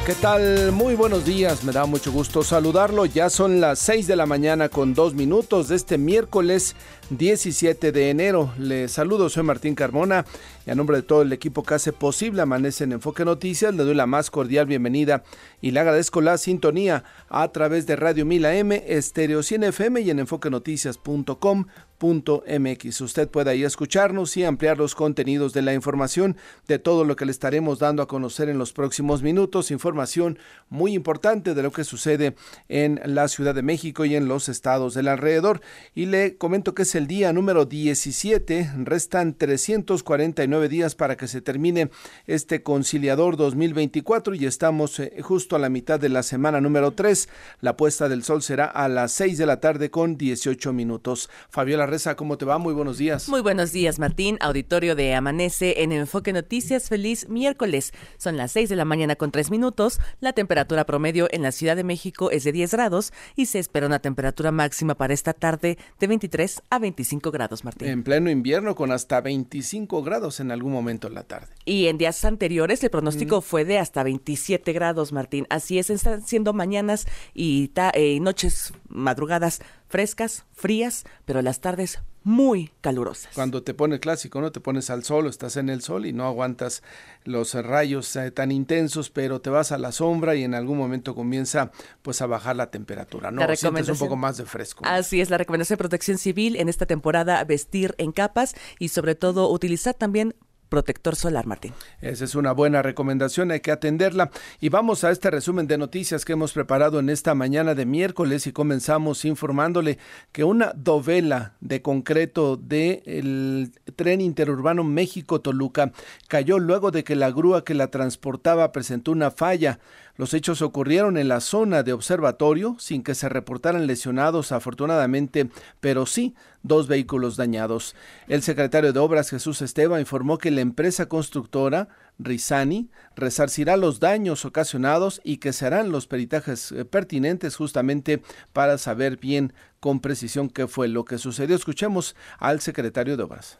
¿Qué tal? Muy buenos días, me da mucho gusto saludarlo. Ya son las 6 de la mañana con dos minutos de este miércoles 17 de enero. Le saludo, soy Martín Carmona y a nombre de todo el equipo que hace posible Amanece en Enfoque Noticias, le doy la más cordial bienvenida y le agradezco la sintonía a través de Radio Mila M, Estéreo 100 FM y en enfoquenoticias.com MX. Usted puede ahí escucharnos y ampliar los contenidos de la información de todo lo que le estaremos dando a conocer en los próximos minutos. Información muy importante de lo que sucede en la Ciudad de México y en los estados del alrededor. Y le comento que es el día número 17. Restan 349 días para que se termine este conciliador 2024 y estamos eh, justo a la mitad de la semana número 3. La puesta del sol será a las 6 de la tarde con 18 minutos. Fabiola ¿cómo te va? Muy buenos días. Muy buenos días, Martín. Auditorio de Amanece en Enfoque Noticias. Feliz miércoles. Son las 6 de la mañana con 3 minutos. La temperatura promedio en la Ciudad de México es de 10 grados y se espera una temperatura máxima para esta tarde de 23 a 25 grados, Martín. En pleno invierno con hasta 25 grados en algún momento en la tarde. Y en días anteriores el pronóstico mm. fue de hasta 27 grados, Martín. Así es, están siendo mañanas y eh, noches, madrugadas frescas, frías, pero las tardes muy calurosas. Cuando te pone clásico, ¿no? Te pones al sol, estás en el sol y no aguantas los rayos eh, tan intensos, pero te vas a la sombra y en algún momento comienza pues a bajar la temperatura, ¿no? La Sientes un poco más de fresco. Así es, la recomendación de protección civil en esta temporada, vestir en capas y sobre todo utilizar también protector solar, Martín. Esa es una buena recomendación, hay que atenderla. Y vamos a este resumen de noticias que hemos preparado en esta mañana de miércoles y comenzamos informándole que una dovela de concreto del tren interurbano México-Toluca cayó luego de que la grúa que la transportaba presentó una falla. Los hechos ocurrieron en la zona de observatorio sin que se reportaran lesionados afortunadamente, pero sí dos vehículos dañados. El secretario de Obras Jesús Esteban informó que la empresa constructora Rizani resarcirá los daños ocasionados y que se harán los peritajes eh, pertinentes justamente para saber bien con precisión qué fue lo que sucedió. Escuchemos al secretario de Obras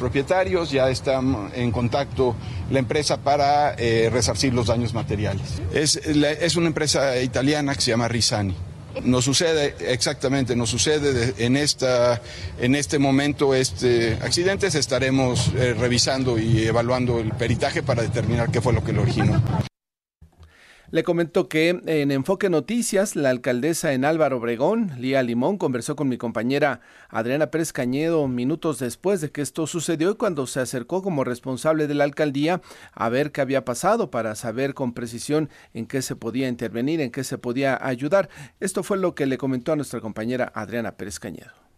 propietarios, ya está en contacto la empresa para eh, resarcir los daños materiales. Es, es, una empresa italiana que se llama Risani. Nos sucede, exactamente, nos sucede en, esta, en este momento este accidente, estaremos eh, revisando y evaluando el peritaje para determinar qué fue lo que lo originó. Le comento que en Enfoque Noticias, la alcaldesa en Álvaro Obregón, Lía Limón, conversó con mi compañera Adriana Pérez Cañedo minutos después de que esto sucedió y cuando se acercó como responsable de la alcaldía a ver qué había pasado para saber con precisión en qué se podía intervenir, en qué se podía ayudar. Esto fue lo que le comentó a nuestra compañera Adriana Pérez Cañedo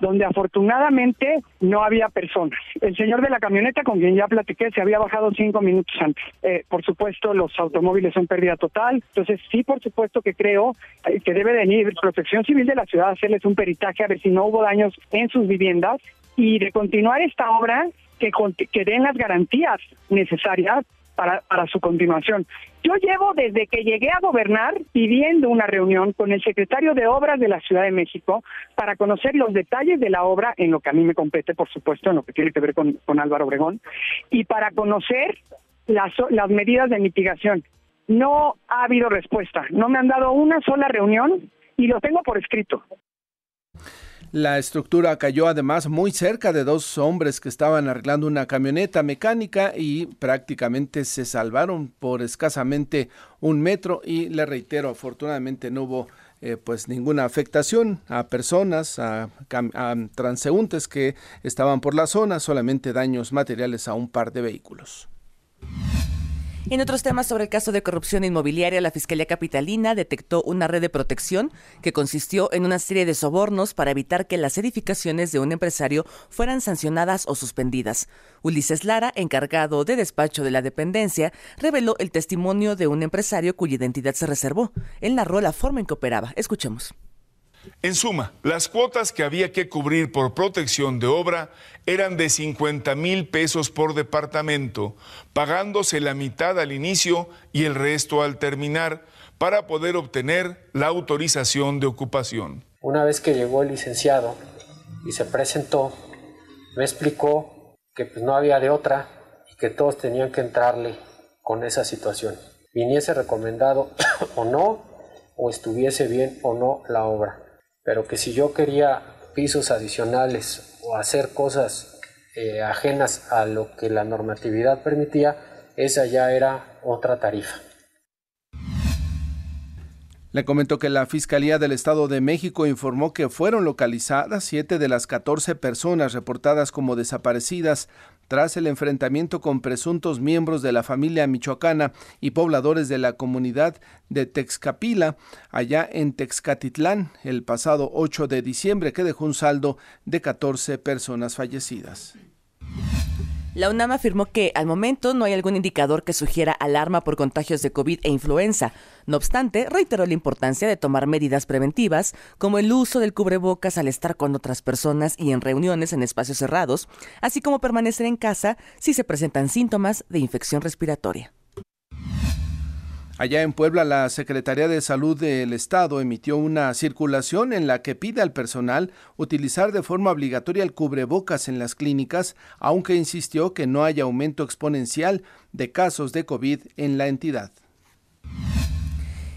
donde afortunadamente no había personas. El señor de la camioneta, con quien ya platiqué, se había bajado cinco minutos antes. Eh, por supuesto, los automóviles son pérdida total. Entonces, sí, por supuesto que creo eh, que debe venir Protección Civil de la ciudad a hacerles un peritaje a ver si no hubo daños en sus viviendas y de continuar esta obra que, que den las garantías necesarias para, para su continuación. Yo llevo desde que llegué a gobernar pidiendo una reunión con el secretario de Obras de la Ciudad de México para conocer los detalles de la obra en lo que a mí me compete, por supuesto, en lo que tiene que ver con, con Álvaro Obregón, y para conocer las, las medidas de mitigación. No ha habido respuesta, no me han dado una sola reunión y lo tengo por escrito. La estructura cayó además muy cerca de dos hombres que estaban arreglando una camioneta mecánica y prácticamente se salvaron por escasamente un metro y le reitero, afortunadamente no hubo eh, pues ninguna afectación a personas, a, a transeúntes que estaban por la zona, solamente daños materiales a un par de vehículos. En otros temas sobre el caso de corrupción inmobiliaria, la Fiscalía Capitalina detectó una red de protección que consistió en una serie de sobornos para evitar que las edificaciones de un empresario fueran sancionadas o suspendidas. Ulises Lara, encargado de despacho de la dependencia, reveló el testimonio de un empresario cuya identidad se reservó. Él narró la forma en que operaba. Escuchemos. En suma, las cuotas que había que cubrir por protección de obra eran de 50 mil pesos por departamento, pagándose la mitad al inicio y el resto al terminar, para poder obtener la autorización de ocupación. Una vez que llegó el licenciado y se presentó, me explicó que pues, no había de otra y que todos tenían que entrarle con esa situación. Viniese recomendado o no, o estuviese bien o no la obra pero que si yo quería pisos adicionales o hacer cosas eh, ajenas a lo que la normatividad permitía, esa ya era otra tarifa. Le comentó que la Fiscalía del Estado de México informó que fueron localizadas siete de las 14 personas reportadas como desaparecidas tras el enfrentamiento con presuntos miembros de la familia michoacana y pobladores de la comunidad de Texcapila, allá en Texcatitlán, el pasado 8 de diciembre, que dejó un saldo de 14 personas fallecidas. La UNAM afirmó que al momento no hay algún indicador que sugiera alarma por contagios de COVID e influenza. No obstante, reiteró la importancia de tomar medidas preventivas, como el uso del cubrebocas al estar con otras personas y en reuniones en espacios cerrados, así como permanecer en casa si se presentan síntomas de infección respiratoria. Allá en Puebla, la Secretaría de Salud del Estado emitió una circulación en la que pide al personal utilizar de forma obligatoria el cubrebocas en las clínicas, aunque insistió que no haya aumento exponencial de casos de COVID en la entidad.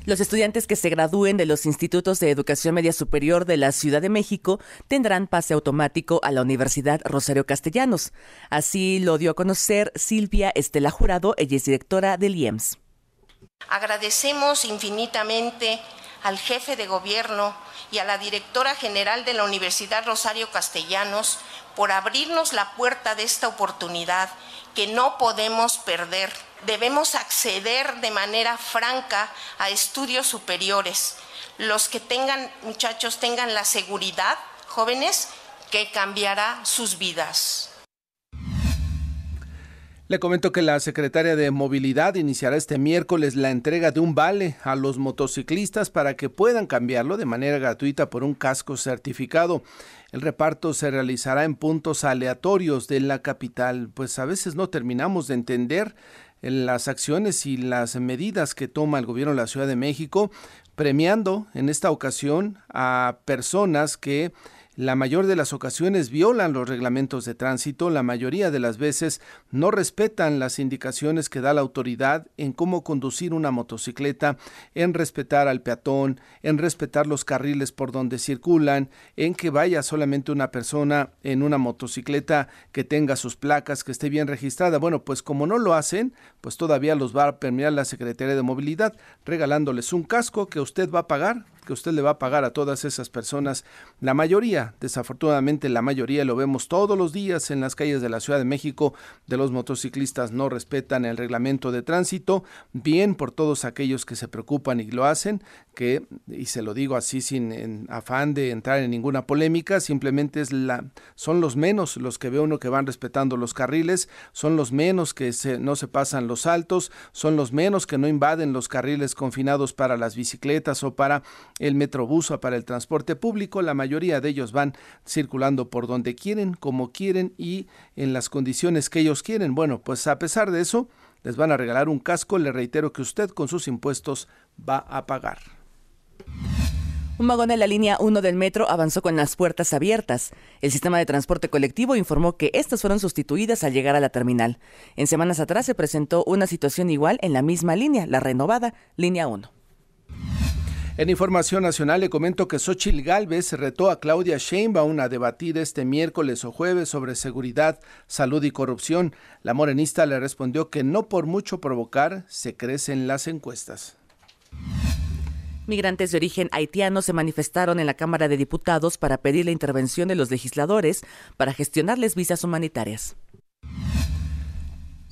Los estudiantes que se gradúen de los institutos de educación media superior de la Ciudad de México tendrán pase automático a la Universidad Rosario Castellanos. Así lo dio a conocer Silvia Estela Jurado, ella es directora del IEMS. Agradecemos infinitamente al jefe de gobierno y a la directora general de la Universidad Rosario Castellanos por abrirnos la puerta de esta oportunidad que no podemos perder. Debemos acceder de manera franca a estudios superiores. Los que tengan, muchachos, tengan la seguridad, jóvenes, que cambiará sus vidas. Le comento que la secretaria de Movilidad iniciará este miércoles la entrega de un vale a los motociclistas para que puedan cambiarlo de manera gratuita por un casco certificado. El reparto se realizará en puntos aleatorios de la capital, pues a veces no terminamos de entender las acciones y las medidas que toma el gobierno de la Ciudad de México, premiando en esta ocasión a personas que la mayor de las ocasiones violan los reglamentos de tránsito, la mayoría de las veces no respetan las indicaciones que da la autoridad en cómo conducir una motocicleta, en respetar al peatón, en respetar los carriles por donde circulan, en que vaya solamente una persona en una motocicleta que tenga sus placas, que esté bien registrada. Bueno, pues como no lo hacen, pues todavía los va a permear la Secretaría de Movilidad regalándoles un casco que usted va a pagar que usted le va a pagar a todas esas personas. La mayoría, desafortunadamente la mayoría lo vemos todos los días en las calles de la Ciudad de México, de los motociclistas no respetan el reglamento de tránsito, bien por todos aquellos que se preocupan y lo hacen, que, y se lo digo así sin afán de entrar en ninguna polémica, simplemente es la, son los menos los que ve uno que van respetando los carriles, son los menos que no se pasan los altos, son los menos que no invaden los carriles confinados para las bicicletas o para el metrobús o para el transporte público, la mayoría de ellos van circulando por donde quieren, como quieren y en las condiciones que ellos quieren. Bueno, pues a pesar de eso, les van a regalar un casco, le reitero que usted con sus impuestos va a pagar. Un vagón de la línea 1 del metro avanzó con las puertas abiertas. El sistema de transporte colectivo informó que estas fueron sustituidas al llegar a la terminal. En semanas atrás se presentó una situación igual en la misma línea, la renovada línea 1. En Información Nacional le comento que Xochil Gálvez retó a Claudia Sheinbaum a debatir este miércoles o jueves sobre seguridad, salud y corrupción. La morenista le respondió que no por mucho provocar se crecen las encuestas. Migrantes de origen haitiano se manifestaron en la Cámara de Diputados para pedir la intervención de los legisladores para gestionarles visas humanitarias.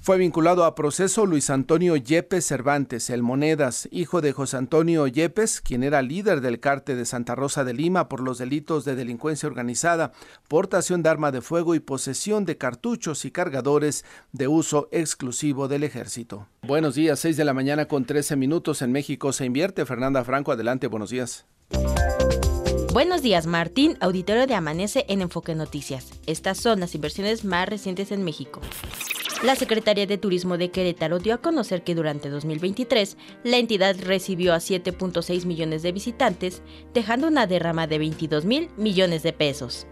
Fue vinculado a proceso Luis Antonio Yepes Cervantes, el Monedas, hijo de José Antonio Yepes, quien era líder del cártel de Santa Rosa de Lima por los delitos de delincuencia organizada, portación de arma de fuego y posesión de cartuchos y cargadores de uso exclusivo del ejército. Buenos días, 6 de la mañana con 13 minutos en México se invierte. Fernanda Franco, adelante, buenos días. Buenos días, Martín, auditorio de Amanece en Enfoque Noticias. Estas son las inversiones más recientes en México. La Secretaría de Turismo de Querétaro dio a conocer que durante 2023 la entidad recibió a 7.6 millones de visitantes, dejando una derrama de 22 mil millones de pesos.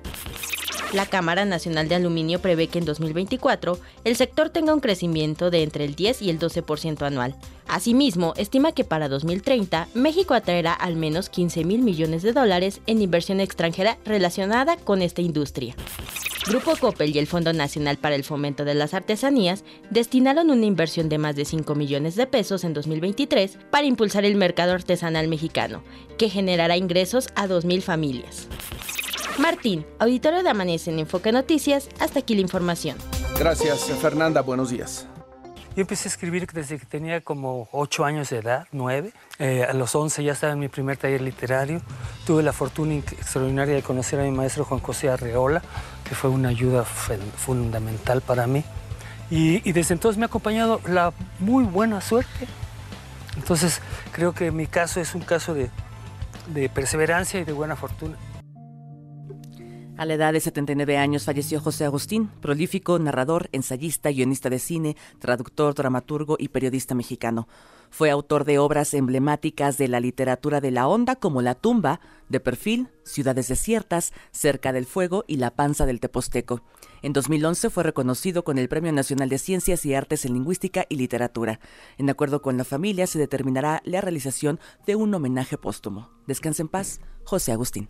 La Cámara Nacional de Aluminio prevé que en 2024 el sector tenga un crecimiento de entre el 10 y el 12% anual. Asimismo, estima que para 2030 México atraerá al menos 15 mil millones de dólares en inversión extranjera relacionada con esta industria. Grupo Coppel y el Fondo Nacional para el Fomento de las Artesanías destinaron una inversión de más de 5 millones de pesos en 2023 para impulsar el mercado artesanal mexicano, que generará ingresos a 2.000 familias. Martín, auditorio de Amanece en Enfoque Noticias, hasta aquí la información. Gracias, Fernanda, buenos días. Yo empecé a escribir desde que tenía como 8 años de edad, 9. Eh, a los 11 ya estaba en mi primer taller literario. Tuve la fortuna extraordinaria de conocer a mi maestro Juan José Arreola, que fue una ayuda fundamental para mí. Y, desde entonces me ha acompañado la muy buena suerte. Entonces creo que mi caso es un caso de, perseverancia y de buena fortuna. A la edad de 79 años falleció José Agustín, prolífico narrador, ensayista, guionista de cine, traductor, dramaturgo y periodista mexicano. Fue autor de obras emblemáticas de la literatura de la onda como La tumba, De perfil, Ciudades desiertas, Cerca del fuego y La panza del Teposteco. En 2011 fue reconocido con el Premio Nacional de Ciencias y Artes en Lingüística y Literatura. En acuerdo con la familia se determinará la realización de un homenaje póstumo. Descanse en paz, José Agustín.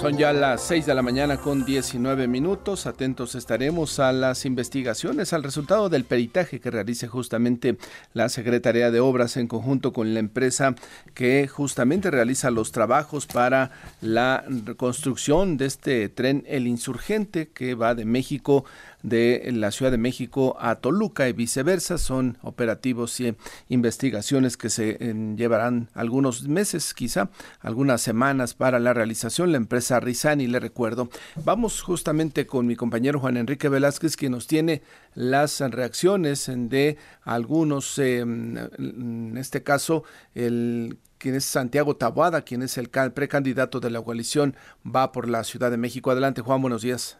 Son ya las 6 de la mañana con 19 minutos. Atentos estaremos a las investigaciones, al resultado del peritaje que realice justamente la Secretaría de Obras en conjunto con la empresa que justamente realiza los trabajos para la reconstrucción de este tren El Insurgente que va de México de la Ciudad de México a Toluca y viceversa. Son operativos y investigaciones que se eh, llevarán algunos meses, quizá algunas semanas para la realización. La empresa Rizani, le recuerdo. Vamos justamente con mi compañero Juan Enrique Velázquez, que nos tiene las reacciones de algunos, eh, en este caso, el quien es Santiago Taboada, quien es el precandidato de la coalición, va por la Ciudad de México. Adelante, Juan, buenos días.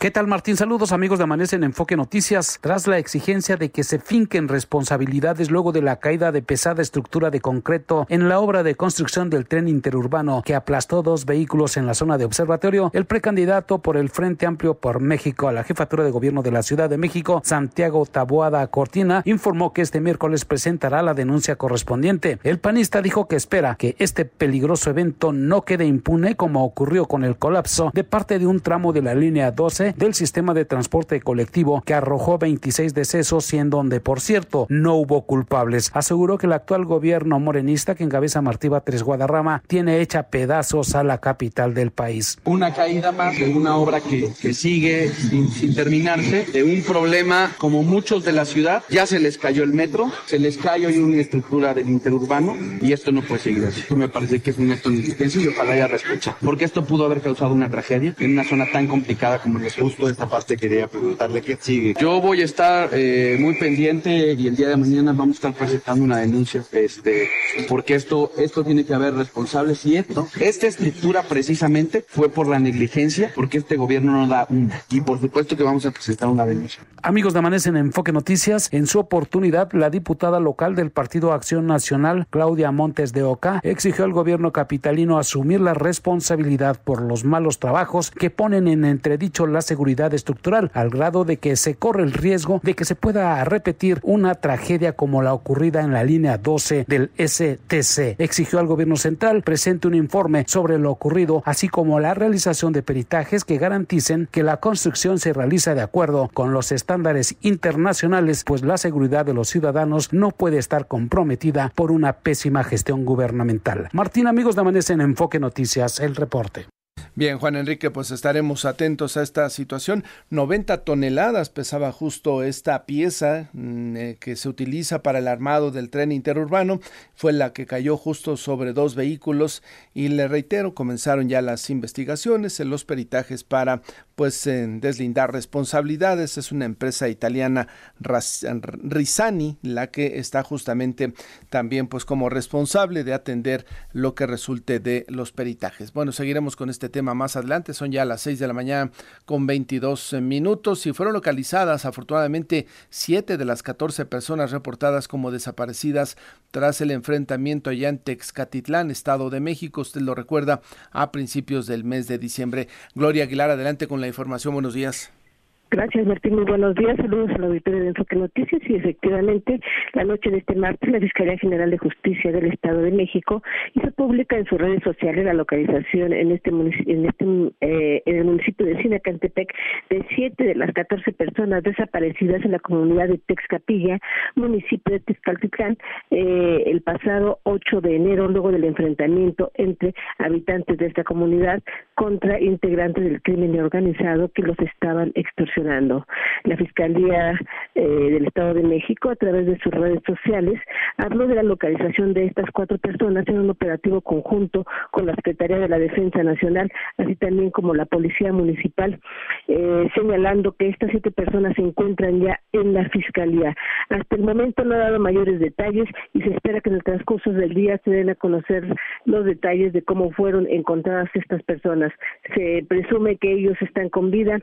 ¿Qué tal Martín? Saludos amigos de Amanece en Enfoque Noticias. Tras la exigencia de que se finquen responsabilidades luego de la caída de pesada estructura de concreto en la obra de construcción del tren interurbano que aplastó dos vehículos en la zona de observatorio, el precandidato por el Frente Amplio por México a la jefatura de gobierno de la Ciudad de México, Santiago Taboada Cortina, informó que este miércoles presentará la denuncia correspondiente. El panista dijo que espera que este peligroso evento no quede impune como ocurrió con el colapso de parte de un tramo de la línea 12 del sistema de transporte colectivo que arrojó 26 decesos y en donde, por cierto, no hubo culpables. Aseguró que el actual gobierno morenista que encabeza Martí Batres Guadarrama tiene hecha pedazos a la capital del país. Una caída más de una obra que, que sigue sin, sin terminarse, de un problema como muchos de la ciudad. Ya se les cayó el metro, se les cayó y una estructura del interurbano y esto no puede seguir así. Me parece que es un acto de y ojalá haya respuesta, porque esto pudo haber causado una tragedia en una zona tan complicada como los justo esta parte quería preguntarle qué sigue. Yo voy a estar eh, muy pendiente y el día de mañana vamos a estar presentando una denuncia, este, porque esto, esto tiene que haber responsables y esto, esta estructura precisamente fue por la negligencia, porque este gobierno no da una. Y por supuesto que vamos a presentar una denuncia. Amigos de Amanece en Enfoque Noticias, en su oportunidad, la diputada local del Partido Acción Nacional, Claudia Montes de Oca, exigió al gobierno capitalino asumir la responsabilidad por los malos trabajos que ponen en entredicho las seguridad estructural, al grado de que se corre el riesgo de que se pueda repetir una tragedia como la ocurrida en la línea 12 del STC. Exigió al gobierno central presente un informe sobre lo ocurrido, así como la realización de peritajes que garanticen que la construcción se realiza de acuerdo con los estándares internacionales, pues la seguridad de los ciudadanos no puede estar comprometida por una pésima gestión gubernamental. Martín, amigos de Amanece en Enfoque Noticias, el reporte. Bien, Juan Enrique, pues estaremos atentos a esta situación. 90 toneladas pesaba justo esta pieza mm, eh, que se utiliza para el armado del tren interurbano. Fue la que cayó justo sobre dos vehículos y le reitero, comenzaron ya las investigaciones en los peritajes para pues deslindar responsabilidades. Es una empresa italiana Risani la que está justamente también pues como responsable de atender lo que resulte de los peritajes. Bueno, seguiremos con este tema más adelante. Son ya las 6 de la mañana con 22 minutos y fueron localizadas afortunadamente 7 de las 14 personas reportadas como desaparecidas tras el enfrentamiento allá en Texcatitlán, Estado de México. Usted lo recuerda a principios del mes de diciembre. Gloria Aguilar, adelante con la información. Buenos días. Gracias, Martín. Muy buenos días. Saludos al auditorio de Enfoque Noticias. Y efectivamente, la noche de este martes, la Fiscalía General de Justicia del Estado de México hizo pública en sus redes sociales la localización en este en este eh, en el municipio de Sinacantepec de siete de las catorce personas desaparecidas en la comunidad de Texcapilla, municipio de Texcaltitlán, eh, el pasado 8 de enero, luego del enfrentamiento entre habitantes de esta comunidad contra integrantes del crimen organizado que los estaban extorsionando la Fiscalía eh, del Estado de México, a través de sus redes sociales, habló de la localización de estas cuatro personas en un operativo conjunto con la Secretaría de la Defensa Nacional, así también como la Policía Municipal, eh, señalando que estas siete personas se encuentran ya en la Fiscalía. Hasta el momento no ha dado mayores detalles y se espera que en el transcurso del día se den a conocer los detalles de cómo fueron encontradas estas personas. Se presume que ellos están con vida,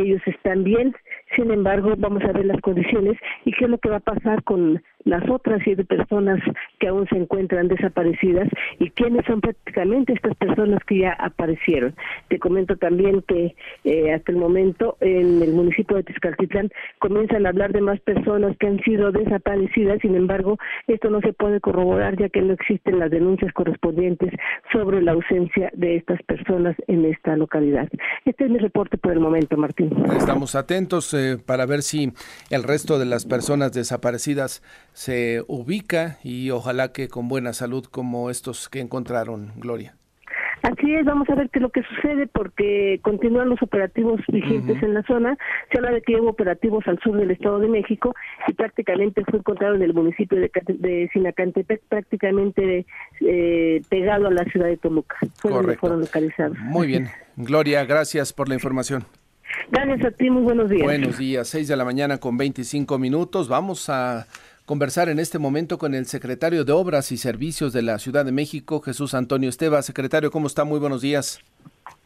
ellos están también, sin embargo, vamos a ver las condiciones y qué es lo que va a pasar con las otras siete personas que aún se encuentran desaparecidas y quiénes son prácticamente estas personas que ya aparecieron. Te comento también que eh, hasta el momento en el municipio de Tezcaltitlán comienzan a hablar de más personas que han sido desaparecidas, sin embargo, esto no se puede corroborar ya que no existen las denuncias correspondientes sobre la ausencia de estas personas en esta localidad. Este es mi reporte por el momento, Martín. Estamos atentos eh, para ver si el resto de las personas desaparecidas se ubica y ojalá que con buena salud como estos que encontraron, Gloria. Así es, vamos a ver qué es lo que sucede porque continúan los operativos vigentes en la zona. Se habla de que hubo operativos al sur del Estado de México y prácticamente fue encontrado en el municipio de, de Sinacantepec, prácticamente eh, pegado a la ciudad de Toluca. Fue fueron localizados. Muy bien. Gloria, gracias por la información. Gracias a ti, muy buenos días. Buenos días, 6 de la mañana con 25 minutos. Vamos a conversar en este momento con el secretario de Obras y Servicios de la Ciudad de México, Jesús Antonio Esteva. Secretario, ¿cómo está? Muy buenos días.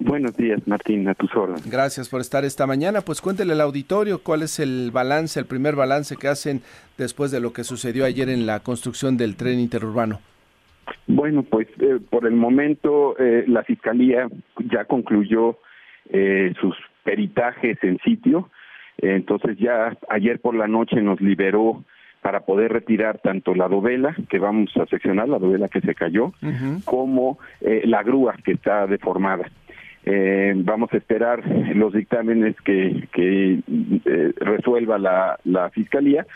Buenos días, Martín, a tus órdenes. Gracias por estar esta mañana. Pues cuéntele al auditorio cuál es el balance, el primer balance que hacen después de lo que sucedió ayer en la construcción del tren interurbano. Bueno, pues eh, por el momento eh, la Fiscalía ya concluyó eh, sus peritajes en sitio. Entonces ya ayer por la noche nos liberó para poder retirar tanto la dovela que vamos a seccionar, la dovela que se cayó, como eh, la grúa que está deformada. Eh, vamos a esperar los dictámenes que, que eh, resuelva la, la fiscalía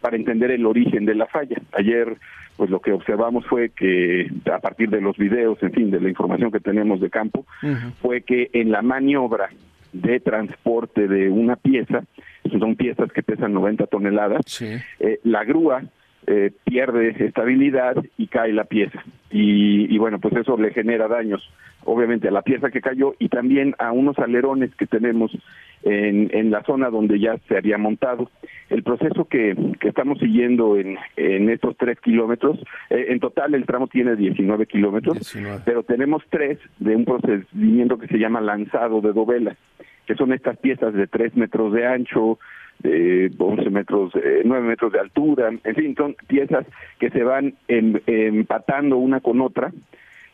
para entender el origen de la falla. Ayer, pues lo que observamos fue que a partir de los videos, en fin, de la información que tenemos de campo, fue que en la maniobra de transporte de una pieza, son piezas que pesan 90 toneladas, eh, la grúa eh, pierde estabilidad y cae la pieza. Y, bueno, pues eso le genera daños, obviamente, a la pieza que cayó y también a unos alerones que tenemos en, en la zona donde ya se había montado. El proceso que, que estamos siguiendo en, en estos tres kilómetros, eh, en total el tramo tiene 19 kilómetros, pero tenemos tres de un procedimiento que se llama lanzado de dovela, que son estas piezas de tres metros de ancho, de 11 metros, eh, 9 metros de altura, en fin, son piezas que se van empatando una con otra,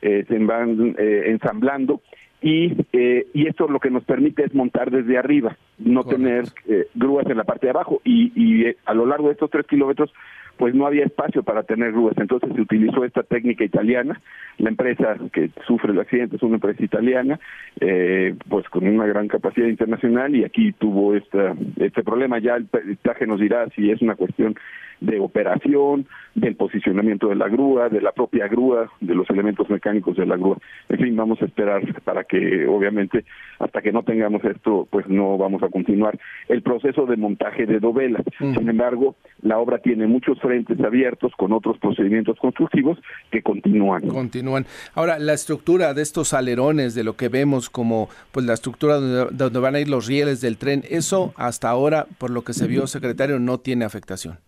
eh, se van eh, ensamblando y eh, y esto lo que nos permite es montar desde arriba, no tener eh, grúas en la parte de abajo. Y, y a lo largo de estos tres kilómetros pues no había espacio para tener grúas. Entonces se utilizó esta técnica italiana. La empresa que sufre el accidente es una empresa italiana, eh, pues con una gran capacidad internacional y aquí tuvo esta, este problema. Ya el peritaje nos dirá si es una cuestión de operación, del posicionamiento de la grúa, de la propia grúa, de los elementos mecánicos de la grúa. En fin, vamos a esperar para que, obviamente, hasta que no tengamos esto, pues no vamos a continuar el proceso de montaje de dovelas. Sin embargo, la obra tiene muchos frentes abiertos con otros procedimientos constructivos que continúan. Continúan. Ahora, la estructura de estos alerones, de lo que vemos como pues la estructura donde, donde van a ir los rieles del tren, eso hasta ahora, por lo que se vio, secretario, no tiene afectación.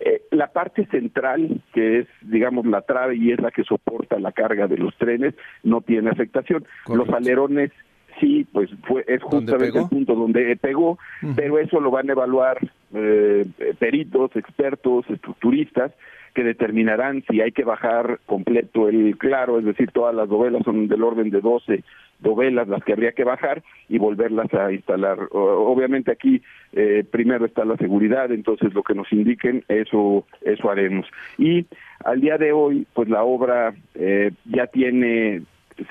Eh, la parte central, que es, digamos, la trave y es la que soporta la carga de los trenes, no tiene afectación. Los alerones sí, pues fue es justamente el punto donde pegó, pero eso lo van a evaluar eh, peritos, expertos, estructuristas, que determinarán si hay que bajar completo el claro, es decir, todas las dovelas son del orden de 12 dovelas las que habría que bajar y volverlas a instalar. Obviamente aquí eh, primero está la seguridad, entonces lo que nos indiquen, eso, eso haremos. Y al día de hoy, pues la obra eh, ya tiene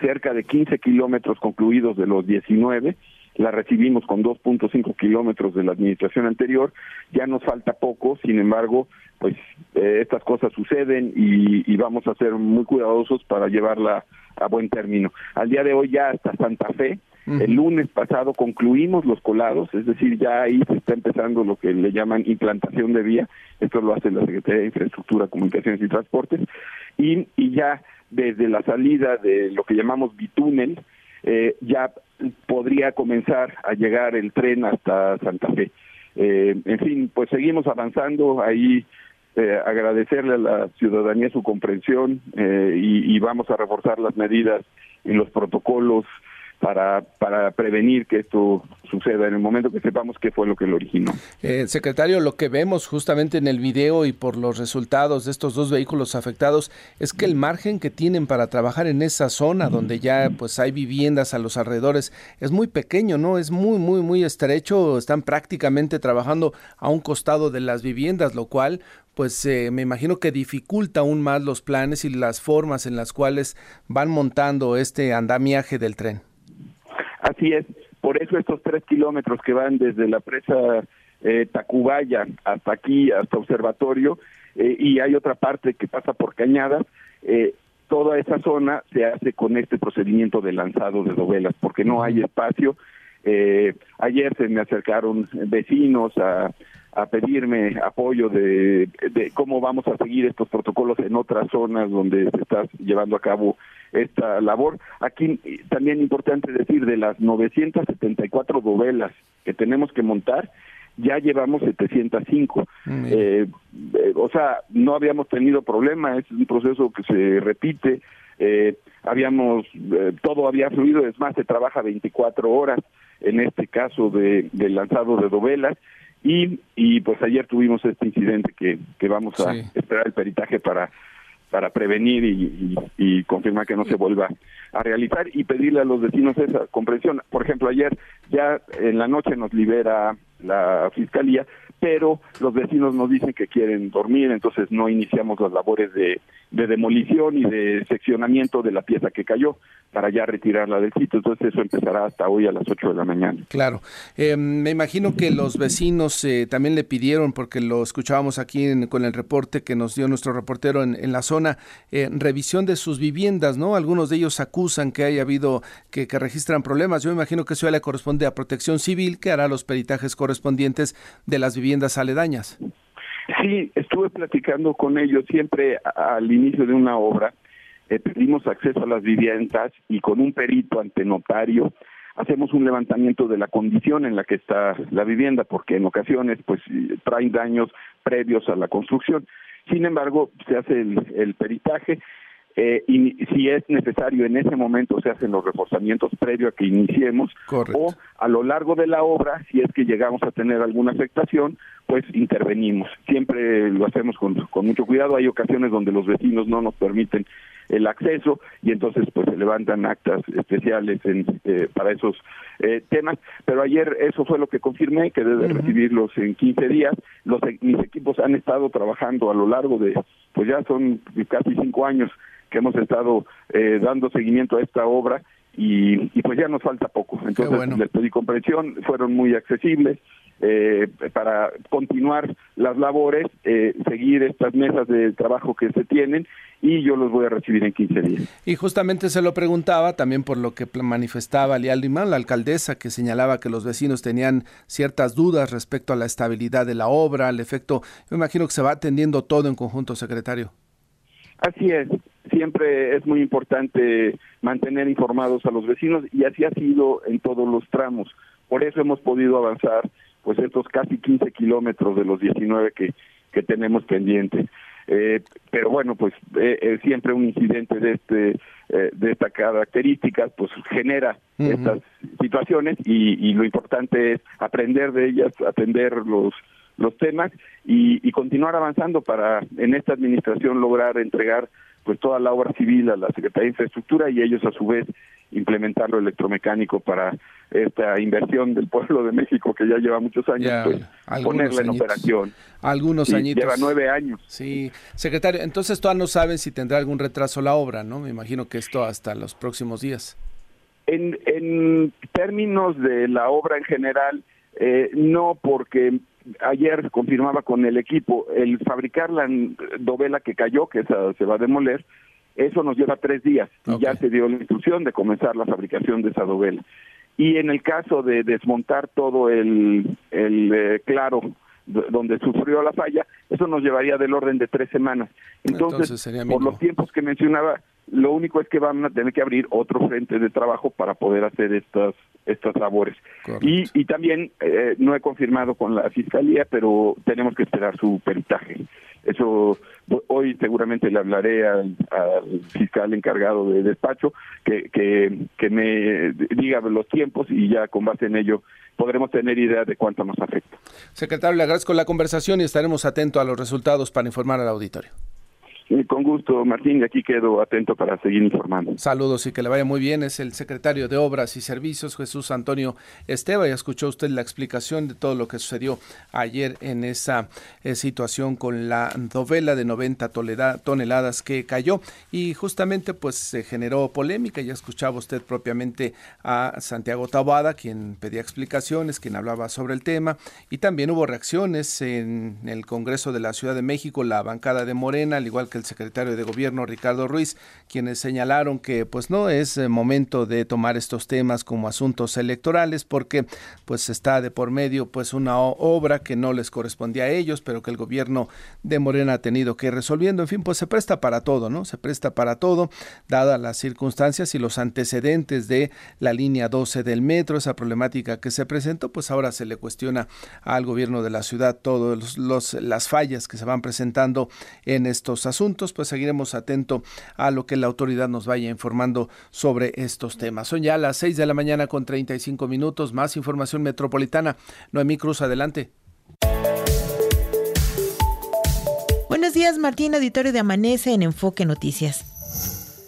cerca de 15 kilómetros concluidos de los 19, la recibimos con 2.5 kilómetros de la administración anterior, ya nos falta poco, sin embargo, pues eh, estas cosas suceden y, y, vamos a ser muy cuidadosos para llevarla a buen término. Al día de hoy ya hasta Santa Fe, el lunes pasado concluimos los colados, es decir, ya ahí se está empezando lo que le llaman implantación de vía, esto lo hace la Secretaría de Infraestructura, Comunicaciones y Transportes, y, y ya desde la salida de lo que llamamos bitúnel, eh, ya podría comenzar a llegar el tren hasta Santa Fe. Eh, en fin, pues seguimos avanzando ahí. Eh, agradecerle a la ciudadanía su comprensión eh, y, y, vamos a reforzar las medidas y los protocolos para, para prevenir que esto suceda en el momento que sepamos qué fue lo que lo originó. Eh, secretario, lo que vemos justamente en el video y por los resultados de estos dos vehículos afectados es que el margen que tienen para trabajar en esa zona donde ya pues hay viviendas a los alrededores es muy pequeño, ¿no? Es muy, muy, muy estrecho, están prácticamente trabajando a un costado de las viviendas, lo cual pues eh, me imagino que dificulta aún más los planes y las formas en las cuales van montando este andamiaje del tren. Así es, por eso estos tres kilómetros que van desde la presa eh, Tacubaya hasta aquí, hasta Observatorio, eh, y hay otra parte que pasa por Cañadas, eh, toda esa zona se hace con este procedimiento de lanzado de dovelas, porque no hay espacio. Eh, ayer se me acercaron vecinos a, a pedirme apoyo de, de, cómo vamos a seguir estos protocolos en otras zonas donde se está llevando a cabo esta labor. Aquí también importante decir, de las 974 dovelas que tenemos que montar, ya llevamos 705. Eh, eh, o sea, no habíamos tenido problema, es un proceso que se repite. Eh, habíamos, eh, todo había fluido, es más, se trabaja 24 horas en este caso de, del lanzado de dovelas. Y, y pues ayer tuvimos este incidente que, que vamos a sí. esperar el peritaje para para prevenir y, y, y, confirmar que no se vuelva a realizar y pedirle a los vecinos esa comprensión. Por ejemplo, ayer ya en la noche nos libera la fiscalía, pero los vecinos nos dicen que quieren dormir, entonces no iniciamos las labores de, de demolición y de seccionamiento de la pieza que cayó para ya retirarla del sitio. Entonces eso empezará hasta hoy a las 8 de la mañana. Claro. Eh, me imagino que los vecinos eh, también le pidieron, porque lo escuchábamos aquí en, con el reporte que nos dio nuestro reportero en, en la zona, eh, revisión de sus viviendas, ¿no? Algunos de ellos acusan que haya habido, que, que registran problemas. Yo me imagino que eso ya le corresponde a Protección Civil, que hará los peritajes correspondientes de las viviendas aledañas. Sí, estuve platicando con ellos siempre al inicio de una obra eh, pedimos acceso a las viviendas y con un perito ante notario hacemos un levantamiento de la condición en la que está la vivienda, porque en ocasiones pues traen daños previos a la construcción. Sin embargo, se hace el, el peritaje eh, y si es necesario en ese momento se hacen los reforzamientos previo a que iniciemos Correcto. o a lo largo de la obra si es que llegamos a tener alguna afectación pues intervenimos siempre lo hacemos con, con mucho cuidado hay ocasiones donde los vecinos no nos permiten el acceso y entonces pues se levantan actas especiales en, eh, para esos eh, temas. Pero ayer eso fue lo que confirmé, que debe recibirlos en 15 días. Los, mis equipos han estado trabajando a lo largo de, pues ya son casi cinco años que hemos estado eh, dando seguimiento a esta obra y, y, pues ya nos falta poco. Entonces les pedí comprensión, fueron muy accesibles, eh, para continuar las labores, eh, seguir estas mesas de trabajo que se tienen y yo los voy a recibir en 15 días. Y justamente se lo preguntaba también por lo que manifestaba Lial Limán, la alcaldesa, que señalaba que los vecinos tenían ciertas dudas respecto a la estabilidad de la obra, al efecto, me imagino que se va atendiendo todo en conjunto, secretario. Así es, siempre es muy importante mantener informados a los vecinos y así ha sido en todos los tramos. Por eso hemos podido avanzar pues estos casi 15 kilómetros de los 19 que, que tenemos pendientes. Eh, pero bueno, pues eh, siempre un incidente de este eh, de estas características pues genera estas situaciones y, y, lo importante es aprender de ellas, atender los los temas y, y continuar avanzando para en esta administración lograr entregar pues toda la obra civil a la Secretaría de Infraestructura y ellos a su vez implementar lo electromecánico para esta inversión del pueblo de México que ya lleva muchos años, pues, ponerla en operación. Algunos añitos. Lleva nueve años. Sí, secretario, entonces todavía no saben si tendrá algún retraso la obra, ¿no? Me imagino que esto hasta los próximos días. En, en términos de la obra en general, eh, no, porque ayer confirmaba con el equipo, el fabricar la dovela que cayó, que esa se va a demoler, eso nos lleva tres días y ya se dio la instrucción de comenzar la fabricación de esa dovela. Y en el caso de desmontar todo el, el eh, claro donde sufrió la falla, eso nos llevaría del orden de tres semanas. Entonces, por los tiempos que mencionaba, lo único es que van a tener que abrir otro frente de trabajo para poder hacer estas estas labores. Y, y también eh, no he confirmado con la fiscalía, pero tenemos que esperar su peritaje. Eso hoy seguramente le hablaré al, fiscal encargado de despacho que, que, que me diga los tiempos y ya con base en ello podremos tener idea de cuánto nos afecta. Secretario, le agradezco la conversación y estaremos atentos a los resultados para informar al auditorio con gusto, Martín, y aquí quedo atento para seguir informando. Saludos y que le vaya muy bien. Es el secretario de Obras y Servicios, Jesús Antonio Esteba. Ya escuchó usted la explicación de todo lo que sucedió ayer en esa eh, situación con la novela de 90 toneladas que cayó y justamente pues se generó polémica. Ya escuchaba usted propiamente a Santiago Tabada, quien pedía explicaciones, quien hablaba sobre el tema y también hubo reacciones en el Congreso de la Ciudad de México, la bancada de Morena, al igual que el secretario de Gobierno Ricardo Ruiz, quienes señalaron que pues no es eh, momento de tomar estos temas como asuntos electorales porque pues está de por medio pues una obra que no les correspondía a ellos, pero que el gobierno de Morena ha tenido que ir resolviendo. En fin, pues se presta para todo, ¿no? Se presta para todo, dadas las circunstancias y los antecedentes de la línea 12 del metro, esa problemática que se presentó, pues ahora se le cuestiona al gobierno de la ciudad todas las fallas que se van presentando en estos asuntos pues seguiremos atento a lo que la autoridad nos vaya informando sobre estos temas. Son ya las 6 de la mañana con 35 minutos, más información metropolitana. Noemí Cruz, adelante. Buenos días, Martín, auditorio de Amanece en Enfoque Noticias.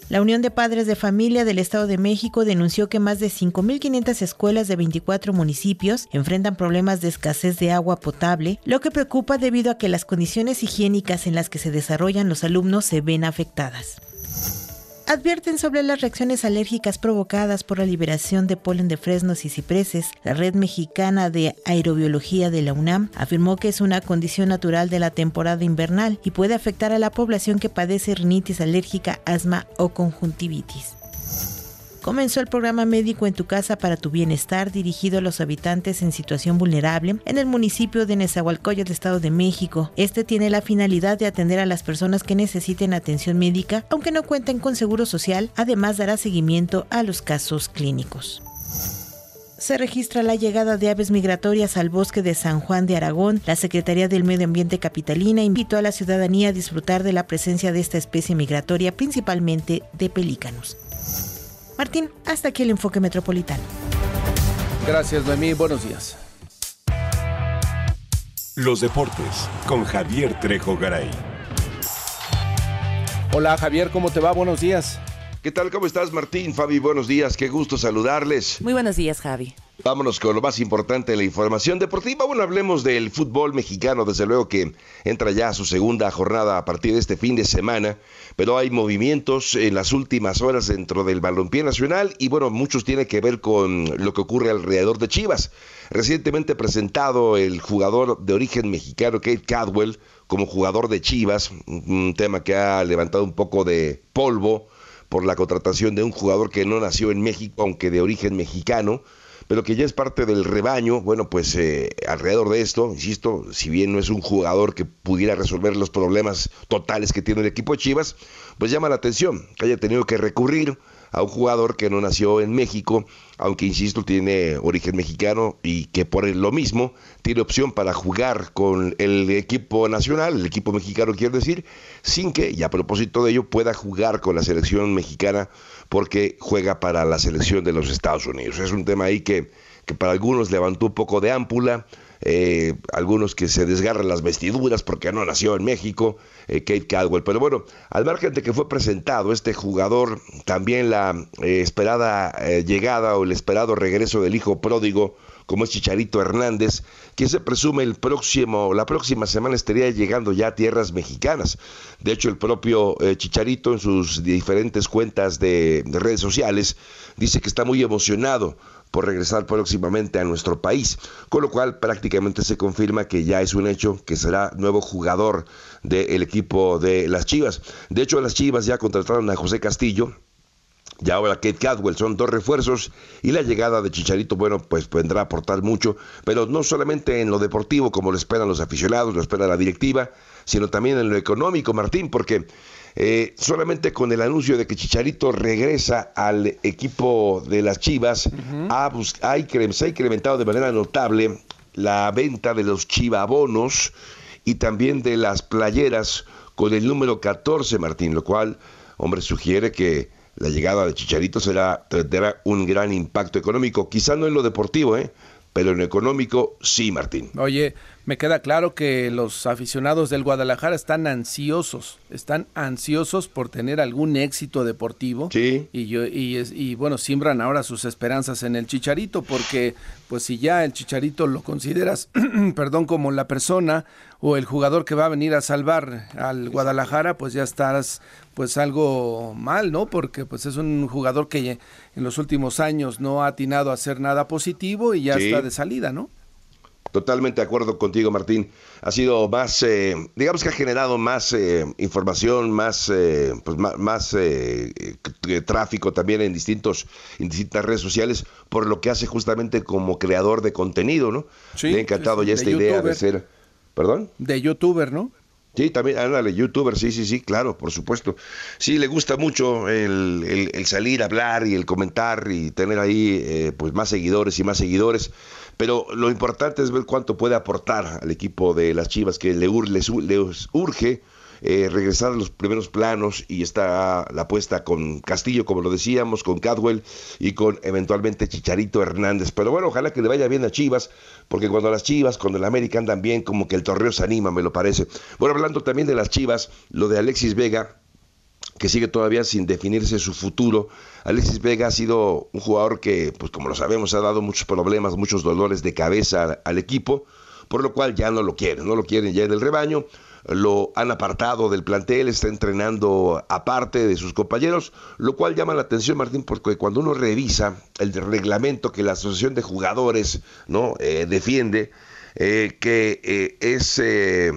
La Unión de Padres de Familia del Estado de México denunció que más de 5.500 escuelas de 24 municipios enfrentan problemas de escasez de agua potable, lo que preocupa debido a que las condiciones higiénicas en las que se desarrollan los alumnos se ven afectadas advierten sobre las reacciones alérgicas provocadas por la liberación de polen de fresnos y cipreses. La Red Mexicana de Aerobiología de la UNAM afirmó que es una condición natural de la temporada invernal y puede afectar a la población que padece rinitis alérgica, asma o conjuntivitis comenzó el programa Médico en tu casa para tu bienestar dirigido a los habitantes en situación vulnerable en el municipio de Nezahualcóyotl, Estado de México. Este tiene la finalidad de atender a las personas que necesiten atención médica, aunque no cuenten con seguro social, además dará seguimiento a los casos clínicos se registra la llegada de aves migratorias al bosque de San Juan de Aragón. La Secretaría del Medio Ambiente Capitalina invitó a la ciudadanía a disfrutar de la presencia de esta especie migratoria, principalmente de pelícanos. Martín, hasta aquí el enfoque metropolitano. Gracias, Noemí. Buenos días. Los deportes con Javier Trejo Garay. Hola Javier, ¿cómo te va? Buenos días. ¿Qué tal? ¿Cómo estás, Martín? Fabi, buenos días. Qué gusto saludarles. Muy buenos días, Javi. Vámonos con lo más importante de la información deportiva. Bueno, hablemos del fútbol mexicano, desde luego que entra ya a su segunda jornada a partir de este fin de semana, pero hay movimientos en las últimas horas dentro del balompié nacional y bueno, muchos tienen que ver con lo que ocurre alrededor de Chivas. Recientemente presentado el jugador de origen mexicano Kate Cadwell como jugador de Chivas, un tema que ha levantado un poco de polvo por la contratación de un jugador que no nació en México, aunque de origen mexicano, pero que ya es parte del rebaño. Bueno, pues eh, alrededor de esto, insisto, si bien no es un jugador que pudiera resolver los problemas totales que tiene el equipo Chivas, pues llama la atención que haya tenido que recurrir a un jugador que no nació en México, aunque insisto tiene origen mexicano y que por lo mismo tiene opción para jugar con el equipo nacional, el equipo mexicano quiero decir, sin que, y a propósito de ello, pueda jugar con la selección mexicana porque juega para la selección de los Estados Unidos. Es un tema ahí que, que para algunos levantó un poco de ámpula, eh, algunos que se desgarran las vestiduras porque no nació en México, eh, Kate Caldwell. Pero bueno, al margen de que fue presentado este jugador, también la eh, esperada llegada o el esperado regreso del hijo pródigo, como es Chicharito Hernández, que se presume el próximo, la próxima semana estaría llegando ya a tierras mexicanas. De hecho, el propio Chicharito en sus diferentes cuentas de redes sociales dice que está muy emocionado por regresar próximamente a nuestro país, con lo cual prácticamente se confirma que ya es un hecho que será nuevo jugador del equipo de las Chivas. De hecho, las Chivas ya contrataron a José Castillo, y ahora Kate Cadwell son dos refuerzos y la llegada de Chicharito, bueno, pues vendrá a aportar mucho, pero no solamente en lo deportivo como lo esperan los aficionados, lo espera la directiva, sino también en lo económico, Martín, porque eh, solamente con el anuncio de que Chicharito regresa al equipo de las Chivas, ha, ha, incrementado de manera notable la venta de los chivabonos y también de las playeras con el número 14, Martín, lo cual, hombre, sugiere que la llegada de Chicharito será, tendrá un gran impacto económico, quizá no en lo deportivo, ¿eh? Pero en lo económico sí, Martín. Oye, me queda claro que los aficionados del Guadalajara están ansiosos, están ansiosos por tener algún éxito deportivo. Sí. Y, yo, y, y bueno, siembran ahora sus esperanzas en el Chicharito, porque pues si ya el Chicharito lo consideras, perdón, como la persona o el jugador que va a venir a salvar al Guadalajara, pues ya estás pues algo mal, ¿no? Porque pues es un jugador que en los últimos años no ha atinado a hacer nada positivo y ya está de salida, ¿no? Totalmente de acuerdo contigo, Martín. Ha sido más, eh, digamos que ha generado más eh, información, más, eh, pues más, tráfico también en distintos, en distintas redes sociales, por lo que hace justamente como creador de contenido, ¿no? Sí, Le ha encantado ya esta idea de ser, ¿perdón? De youtuber, ¿no? Sí, también, ándale, youtuber, sí, sí, sí, claro, por supuesto. Sí, le gusta mucho el, el, salir a hablar y el comentar y tener ahí pues más seguidores y más seguidores pero lo importante es ver cuánto puede aportar al equipo de las Chivas, que le, les, urge eh, regresar a los primeros planos y está la apuesta con Castillo, como lo decíamos, con Cadwell y con eventualmente Chicharito Hernández. Pero bueno, ojalá que le vaya bien a Chivas, porque cuando las Chivas, cuando el América andan bien, como que el torneo se anima, me lo parece. Bueno, hablando también de las Chivas, lo de Alexis Vega, que sigue todavía sin definirse su futuro. Alexis Vega ha sido un jugador que, pues como lo sabemos, ha dado muchos problemas, muchos dolores de cabeza al, equipo, por lo cual ya no lo quieren, no lo quieren ya en el rebaño, lo han apartado del plantel, está entrenando aparte de sus compañeros, lo cual llama la atención, Martín, porque cuando uno revisa el reglamento que la Asociación de Jugadores no eh, defiende, eh, que eh, es,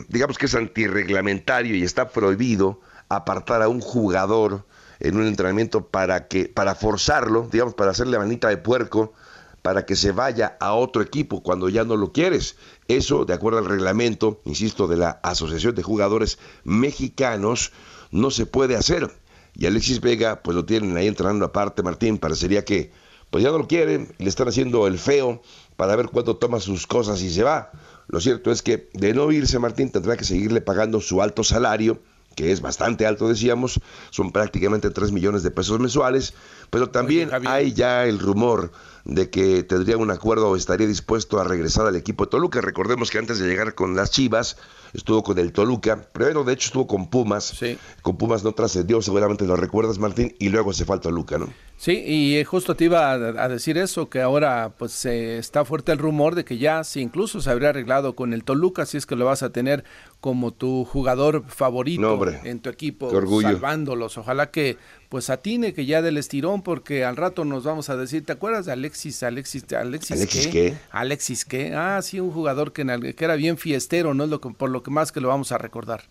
digamos que es antirreglamentario y está prohibido apartar a un jugador en un entrenamiento para que para forzarlo, digamos, para hacerle manita de puerco para que se vaya a otro equipo cuando ya no lo quieres. Eso, de acuerdo al reglamento, insisto, de la Asociación de Jugadores Mexicanos, no se puede hacer. Y Alexis Vega, pues lo tienen ahí entrenando aparte, Martín, parecería que pues ya no lo quieren, le están haciendo el feo para ver cuándo toma sus cosas y se va. Lo cierto es que de no irse, Martín, tendrá que seguirle pagando su alto salario que es bastante alto, decíamos, son prácticamente 3 millones de pesos mensuales, pero también hay ya el rumor de que tendría un acuerdo o estaría dispuesto a regresar al equipo de Toluca. Recordemos que antes de llegar con las Chivas, estuvo con el Toluca. Primero, de hecho, estuvo con Pumas. Con Pumas no trascendió, seguramente lo recuerdas, Martín, y luego se fue al Toluca, ¿no? Sí, y justo te iba a, decir eso, que ahora pues está fuerte el rumor de que ya, si incluso se habría arreglado con el Toluca, si es que lo vas a tener como tu jugador favorito en tu equipo, salvándolos. Ojalá que pues atine, que ya del estirón, porque al rato nos vamos a decir, ¿te acuerdas de Alexis, Alexis, Alexis, ¿Alexis qué? Alexis qué? Ah, sí, un jugador que, que era bien fiestero, ¿no? Es lo que, por lo que más que lo vamos a recordar.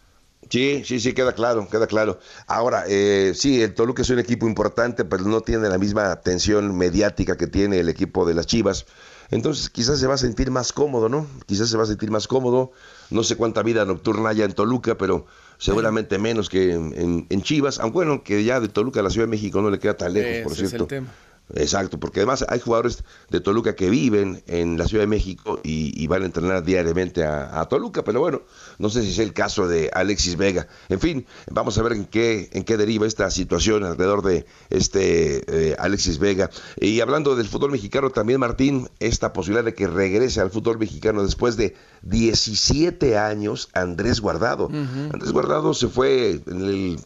Sí, sí, sí, queda claro, queda claro. Ahora, eh, sí, el Toluca es un equipo importante, pero no tiene la misma atención mediática que tiene el equipo de las Chivas. Entonces quizás se va a sentir más cómodo, ¿no? Quizás se va a sentir más cómodo. No sé cuánta vida nocturna haya en Toluca, pero seguramente menos que en, Chivas. Aunque bueno, que ya de Toluca a la Ciudad de México no le queda tan lejos, por cierto. Es el tema. Exacto, porque además hay jugadores de Toluca que viven en la Ciudad de México y, van a entrenar diariamente a, Toluca, pero bueno, no sé si es el caso de Alexis Vega. En fin, vamos a ver en qué, en qué deriva esta situación alrededor de este eh, Alexis Vega. Y hablando del fútbol mexicano también, Martín, esta posibilidad de que regrese al fútbol mexicano después de 17 años, Andrés Guardado. Andrés Guardado se fue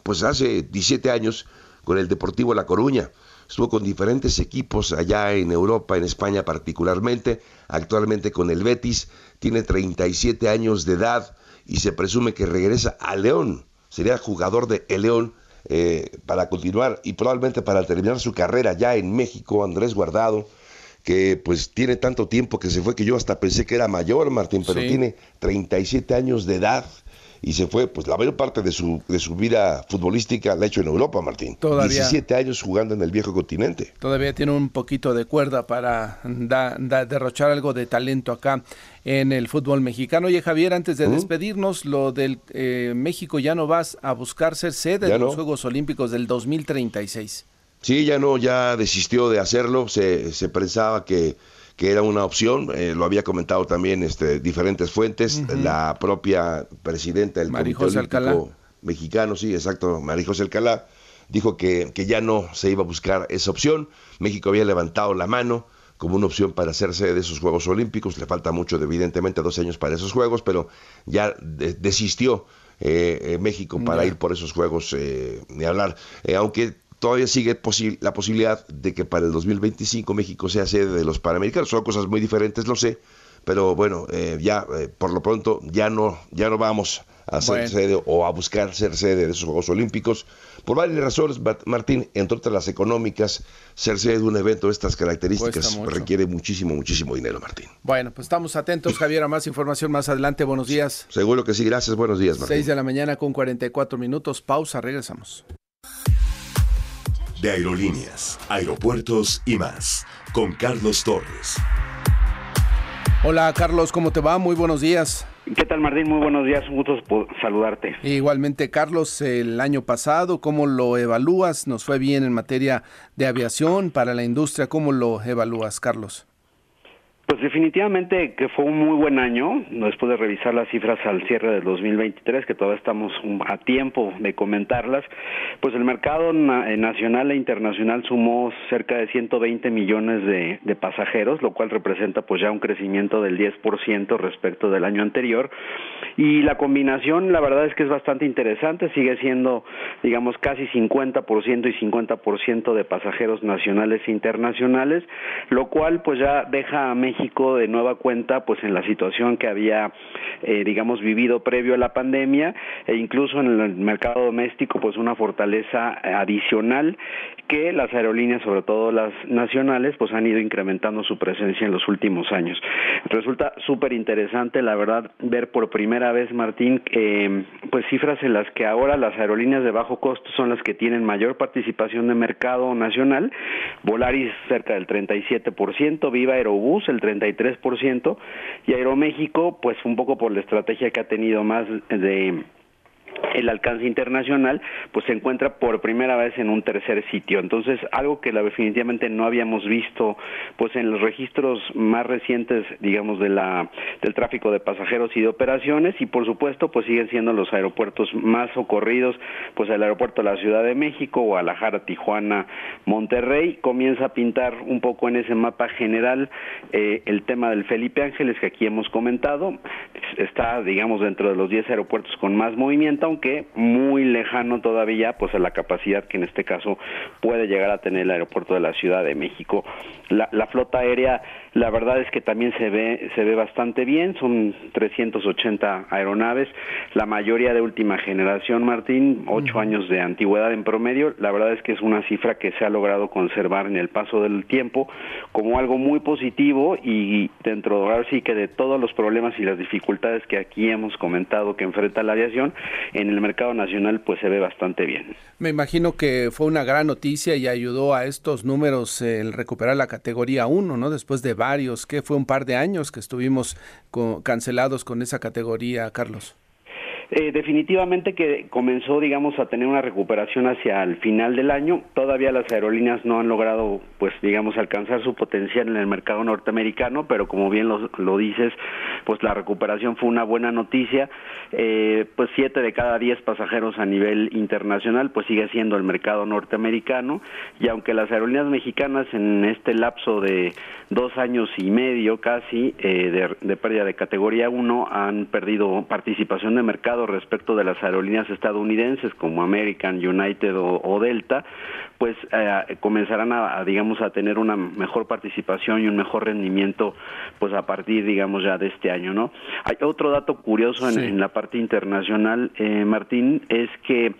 pues hace 17 años con el Deportivo La Coruña estuvo con diferentes equipos allá en Europa, en España particularmente, actualmente con el Betis, tiene 37 años de edad y se presume que regresa a León, sería jugador de El León eh, para continuar y probablemente para terminar su carrera ya en México, Andrés Guardado, que pues tiene tanto tiempo que se fue que yo hasta pensé que era mayor, Martín, pero tiene 37 años de edad y se fue, pues la mayor parte de su, de su vida futbolística la ha hecho en Europa, Martín. Todavía, 17 años jugando en el viejo continente. Todavía tiene un poquito de cuerda para derrochar algo de talento acá en el fútbol mexicano. Oye, Javier, antes de despedirnos, lo del eh, México ya no vas a buscar ser sede de los Juegos Olímpicos del 2036. Sí, ya no, ya desistió de hacerlo. Se, se pensaba que que era una opción, eh, lo había comentado también este, diferentes fuentes, la propia presidenta del Comité Olímpico Mexicano, sí, exacto, Marijos Alcalá, dijo que, que ya no se iba a buscar esa opción, México había levantado la mano como una opción para hacerse de esos Juegos Olímpicos, le falta mucho, evidentemente, dos años para esos Juegos, pero ya desistió eh, eh, México para ir por esos Juegos, ni hablar, aunque todavía sigue la posibilidad de que para el 2025 México sea sede de los Panamericanos. Son cosas muy diferentes, lo sé, pero bueno, eh, ya eh, por lo pronto ya no, ya no vamos a ser sede o a buscar ser sede de esos Juegos Olímpicos. Por varias razones, Martín, entre otras las económicas, ser sede de un evento de estas características requiere muchísimo, muchísimo dinero, Martín. Bueno, pues estamos atentos, Javier, a más información más adelante. Buenos días. Seguro que sí, gracias, buenos días, Martín. 6 de la mañana con 44 minutos, pausa, regresamos de aerolíneas, aeropuertos y más, con Carlos Torres. Hola Carlos, ¿cómo te va? Muy buenos días. ¿Qué tal Martín? Muy buenos días, un gusto saludarte. Igualmente Carlos, el año pasado, ¿cómo lo evalúas? ¿Nos fue bien en materia de aviación para la industria? ¿Cómo lo evalúas, Carlos? Pues definitivamente que fue un muy buen año, después de revisar las cifras al cierre del 2023, que todavía estamos a tiempo de comentarlas, pues el mercado eh, nacional e internacional sumó cerca de 120 millones de, pasajeros, lo cual representa pues ya un crecimiento del 10% respecto del año anterior. Y la combinación, la verdad es que es bastante interesante, sigue siendo, digamos, casi 50% y 50% de pasajeros nacionales e internacionales, lo cual pues ya deja a México México de nueva cuenta pues en la situación que había eh, digamos vivido previo a la pandemia e incluso en el mercado doméstico pues una fortaleza adicional que las aerolíneas sobre todo las nacionales pues han ido incrementando su presencia en los últimos años. Resulta súper interesante la verdad ver por primera vez Martín eh, pues cifras en las que ahora las aerolíneas de bajo costo son las que tienen mayor participación de mercado nacional. Volaris cerca del 37% Viva Aerobús el 33%, y Aeroméxico, pues un poco por la estrategia que ha tenido más de el alcance internacional, pues se encuentra por primera vez en un tercer sitio. Entonces, algo que definitivamente no habíamos visto, pues en los registros más recientes, digamos, de la del tráfico de pasajeros y de operaciones, y por supuesto, pues siguen siendo los aeropuertos más socorridos, pues el aeropuerto de la Ciudad de México, Guadalajara, Tijuana, Monterrey, comienza a pintar un poco en ese mapa general eh, el tema del Felipe Ángeles que aquí hemos comentado, está, digamos, dentro de los 10 aeropuertos con más movimiento, aunque que muy lejano todavía pues a la capacidad que en este caso puede llegar a tener el aeropuerto de la Ciudad de México. La, la flota aérea la verdad es que también se ve se ve bastante bien, son 380 aeronaves, la mayoría de última generación, Martín, ocho años de antigüedad en promedio. La verdad es que es una cifra que se ha logrado conservar en el paso del tiempo como algo muy positivo y dentro ahora sí que de todos los problemas y las dificultades que aquí hemos comentado que enfrenta la aviación en el mercado nacional pues se ve bastante bien. Me imagino que fue una gran noticia y ayudó a estos números el recuperar la categoría 1, ¿no? Después de varios, que fue un par de años que estuvimos cancelados con esa categoría, Carlos. Eh, definitivamente que comenzó, digamos, a tener una recuperación hacia el final del año. Todavía las aerolíneas no han logrado, pues, digamos, alcanzar su potencial en el mercado norteamericano, pero como bien lo, lo dices, pues la recuperación fue una buena noticia. Eh, pues siete de cada diez pasajeros a nivel internacional, pues sigue siendo el mercado norteamericano. Y aunque las aerolíneas mexicanas en este lapso de dos años y medio casi eh, de, pérdida de categoría 1 han perdido participación de mercado respecto de las aerolíneas estadounidenses como American, United o, Delta, pues eh, comenzarán a, digamos a tener una mejor participación y un mejor rendimiento pues a partir digamos ya de este año no hay otro dato curioso en, la parte internacional eh, Martín es que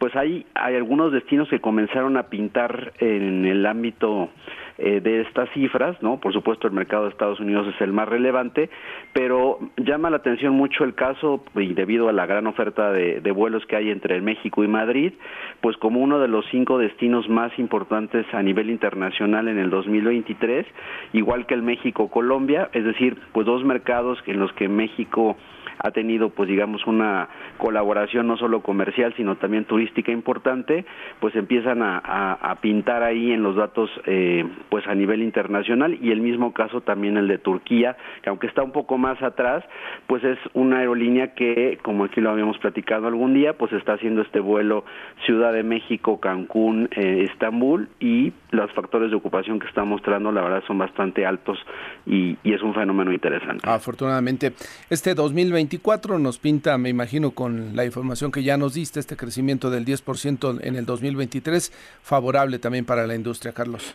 pues hay, hay algunos destinos que comenzaron a pintar en el ámbito eh, de estas cifras, ¿no? Por supuesto, el mercado de Estados Unidos es el más relevante, pero llama la atención mucho el caso, y debido a la gran oferta de, de vuelos que hay entre México y Madrid, pues como uno de los cinco destinos más importantes a nivel internacional en el 2023, igual que el México-Colombia, es decir, pues dos mercados en los que México ha tenido pues digamos una colaboración no solo comercial sino también turística importante pues empiezan a, pintar ahí en los datos eh, pues a nivel internacional y el mismo caso también el de Turquía que aunque está un poco más atrás pues es una aerolínea que como aquí lo habíamos platicado algún día pues está haciendo este vuelo Ciudad de México Cancún eh, Estambul y los factores de ocupación que está mostrando la verdad son bastante altos y, es un fenómeno interesante. Afortunadamente este 2020 nos pinta, me imagino, con la información que ya nos diste, este crecimiento del 10% en el 2023, favorable también para la industria, Carlos.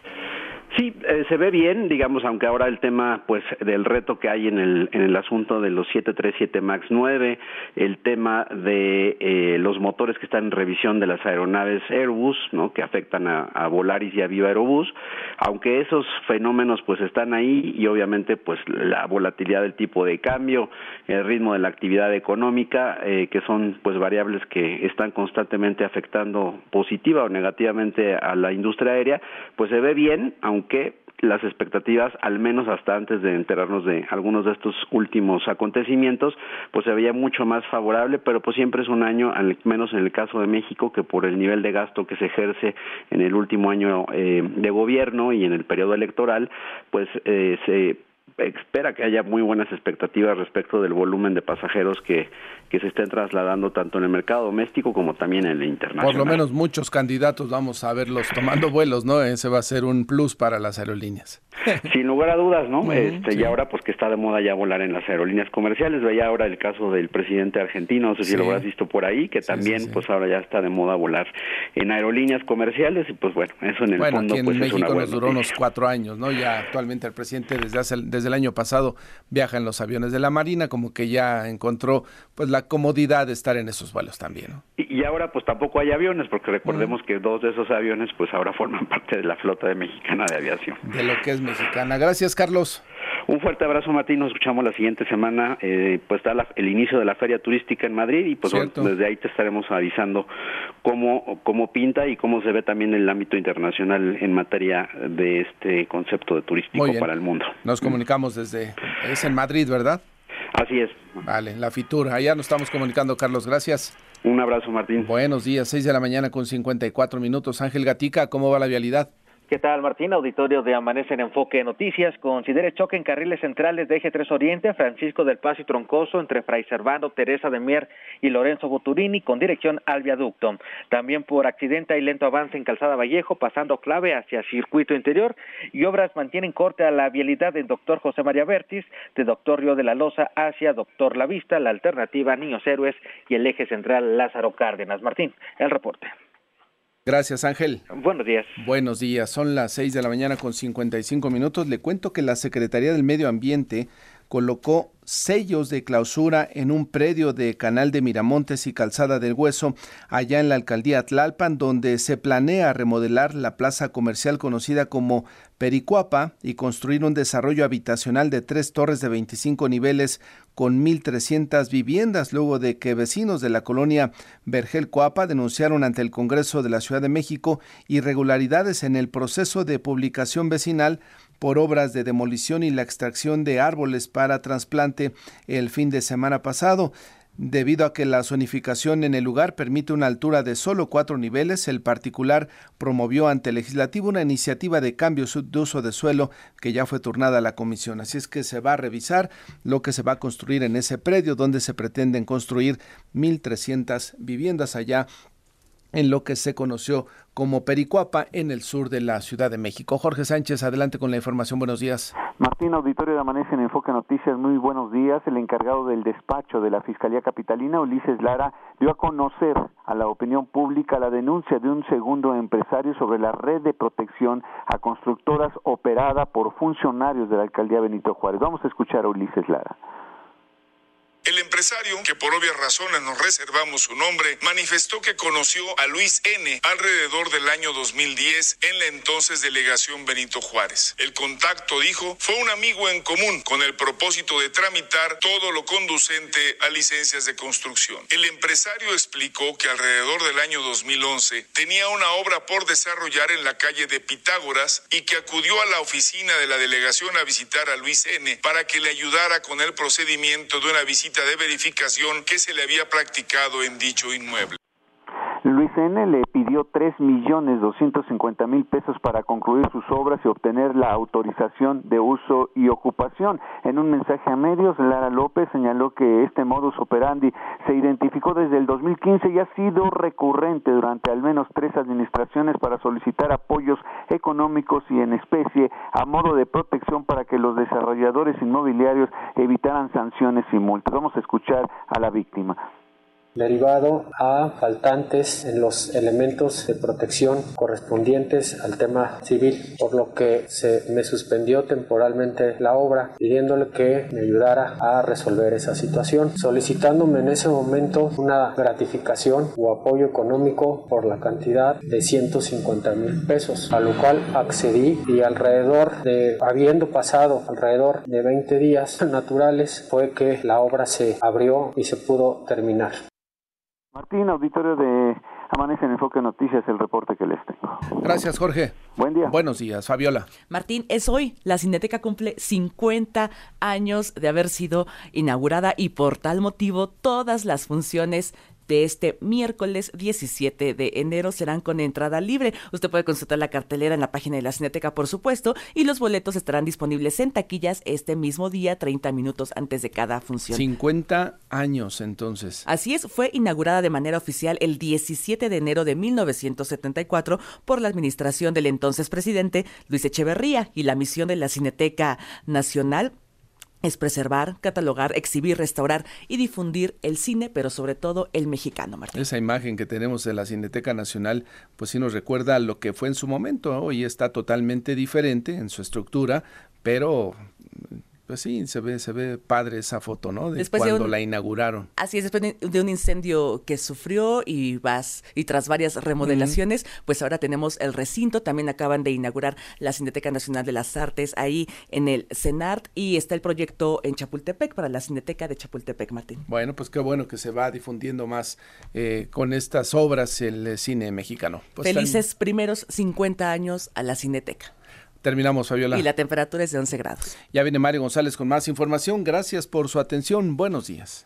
Sí, eh, se ve bien, digamos, aunque ahora el tema, pues, del reto que hay en el, en el asunto de los 737 MAX 9, el tema de eh, los motores que están en revisión de las aeronaves Airbus, ¿no? Que afectan a, a Volaris y a Viva Aerobús, aunque esos fenómenos, pues, están ahí y obviamente, pues, la volatilidad del tipo de cambio, el ritmo de la actividad económica, eh, que son, pues, variables que están constantemente afectando positiva o negativamente a la industria aérea, pues se ve bien, aunque que las expectativas, al menos hasta antes de enterarnos de algunos de estos últimos acontecimientos, pues se veía mucho más favorable, pero pues siempre es un año, al menos en el caso de México, que por el nivel de gasto que se ejerce en el último año eh, de gobierno y en el periodo electoral, pues eh, se espera que haya muy buenas expectativas respecto del volumen de pasajeros que, que se estén trasladando tanto en el mercado doméstico como también en el internacional. Por lo menos muchos candidatos vamos a verlos tomando vuelos, ¿no? Ese va a ser un plus para las aerolíneas. Sin lugar a dudas, ¿no? este, Y ahora pues que está de moda ya volar en las aerolíneas comerciales, veía ahora el caso del presidente argentino, no sé si lo habrás visto por ahí, que también pues ahora ya está de moda volar en aerolíneas comerciales y pues bueno, eso en el bueno, fondo aquí en pues México es una nos duró unos cuatro años, ¿no? Ya actualmente el presidente desde hace, desde el año pasado viaja en los aviones de la Marina, como que ya encontró pues la comodidad de estar en esos vuelos también, ¿no? Y, ahora pues tampoco hay aviones, porque recordemos que dos de esos aviones pues ahora forman parte de la flota de mexicana de aviación. De lo que es mexicana. Gracias, Carlos. Un fuerte abrazo, Martín. Nos escuchamos la siguiente semana. Eh, pues está la, el inicio de la feria turística en Madrid y pues bueno, desde ahí te estaremos avisando cómo, cómo pinta y cómo se ve también el ámbito internacional en materia de este concepto de turístico para el mundo. Nos comunicamos desde... Es en Madrid, ¿verdad? Así es. Vale, la Fitur. Allá nos estamos comunicando, Carlos. Gracias. Un abrazo, Martín. Buenos días, 6 de la mañana con 54 minutos. Ángel Gatica, ¿cómo va la vialidad? ¿Qué tal, Martín? Auditorio de Amanece en Enfoque Noticias. Considere choque en carriles centrales de Eje 3 Oriente, Francisco del Paso y Troncoso, entre Fray Servando, Teresa de Mier y Lorenzo Boturini, con dirección al viaducto. También por accidente y lento avance en Calzada Vallejo, pasando clave hacia Circuito Interior. Y obras mantienen corte a la vialidad del Doctor José María Vértiz, de Doctor Río de la Loza hacia Doctor La Vista, la alternativa Niños Héroes y el eje central Lázaro Cárdenas. Martín, el reporte. Gracias, Ángel. Buenos días. Buenos días. Son las 6 de la mañana con 55 minutos. Le cuento que la Secretaría del Medio Ambiente colocó sellos de clausura en un predio de Canal de Miramontes y Calzada del Hueso, allá en la alcaldía Tlalpan, donde se planea remodelar la plaza comercial conocida como Pericuapa y construir un desarrollo habitacional de tres torres de 25 niveles con 1.300 viviendas, luego de que vecinos de la colonia Vergel Coapa denunciaron ante el Congreso de la Ciudad de México irregularidades en el proceso de publicación vecinal por obras de demolición y la extracción de árboles para trasplante el fin de semana pasado. Debido a que la zonificación en el lugar permite una altura de solo cuatro niveles, el particular promovió ante el legislativo una iniciativa de cambio de uso de suelo que ya fue turnada a la comisión. Así es que se va a revisar lo que se va a construir en ese predio donde se pretenden construir 1.300 viviendas allá en lo que se conoció como Pericuapa en el sur de la Ciudad de México. Jorge Sánchez, adelante con la información. Buenos días. Martín, auditorio de Amanece en Enfoque Noticias, muy buenos días. El encargado del despacho de la Fiscalía Capitalina, Ulises Lara, dio a conocer a la opinión pública la denuncia de un segundo empresario sobre la red de protección a constructoras operada por funcionarios de la alcaldía Benito Juárez. Vamos a escuchar a Ulises Lara. El empresario, que por obvias razones nos reservamos su nombre, manifestó que conoció a Luis N. alrededor del año 2010 en la entonces delegación Benito Juárez. El contacto, dijo, fue un amigo en común con el propósito de tramitar todo lo conducente a licencias de construcción. El empresario explicó que alrededor del año 2011 tenía una obra por desarrollar en la calle de Pitágoras y que acudió a la oficina de la delegación a visitar a Luis N. para que le ayudara con el procedimiento de una visita de verificación que se le había practicado en dicho inmueble. Luis N. le pidió tres millones doscientos cincuenta mil pesos para concluir sus obras y obtener la autorización de uso y ocupación. En un mensaje a medios, Lara López señaló que este modus operandi se identificó desde el 2015 y ha sido recurrente durante al menos tres administraciones para solicitar apoyos económicos y en especie a modo de protección para que los desarrolladores inmobiliarios evitaran sanciones y multas. Vamos a escuchar a la víctima derivado a faltantes en los elementos de protección correspondientes al tema civil, por lo que se me suspendió temporalmente la obra pidiéndole que me ayudara a resolver esa situación, solicitándome en ese momento una gratificación o apoyo económico por la cantidad de 150 mil pesos, a lo cual accedí y alrededor de, habiendo pasado alrededor de 20 días naturales, fue que la obra se abrió y se pudo terminar. Martín, auditorio de Amanece en Enfoque Noticias, el reporte que les tengo. Gracias, Jorge. Buen día. Buenos días, Fabiola. Martín, es hoy. La Cineteca cumple 50 años de haber sido inaugurada y por tal motivo todas las funciones de este miércoles 17 de enero serán con entrada libre. Usted puede consultar la cartelera en la página de la Cineteca, por supuesto, y los boletos estarán disponibles en taquillas este mismo día, 30 minutos antes de cada función. 50 años entonces. Así es, fue inaugurada de manera oficial el 17 de enero de 1974 por la administración del entonces presidente Luis Echeverría y la misión de la Cineteca Nacional es preservar, catalogar, exhibir, restaurar y difundir el cine, pero sobre todo el mexicano, Martín. Esa imagen que tenemos de la Cineteca Nacional, pues sí nos recuerda lo que fue en su momento. Hoy está totalmente diferente en su estructura, pero pues sí, se ve, se ve padre esa foto, ¿no? De cuando la inauguraron. Así es, después de un incendio que sufrió y vas, y tras varias remodelaciones, pues ahora tenemos el recinto, también acaban de inaugurar la Cineteca Nacional de las Artes ahí en el CENART y está el proyecto en Chapultepec para la Cineteca de Chapultepec, Martín. Bueno, pues qué bueno que se va difundiendo más eh, con estas obras el cine mexicano. Pues Felices primeros 50 años a la Cineteca. Terminamos, Fabiola. Y la temperatura es de 11 grados. Ya viene Mario González con más información. Gracias por su atención. Buenos días.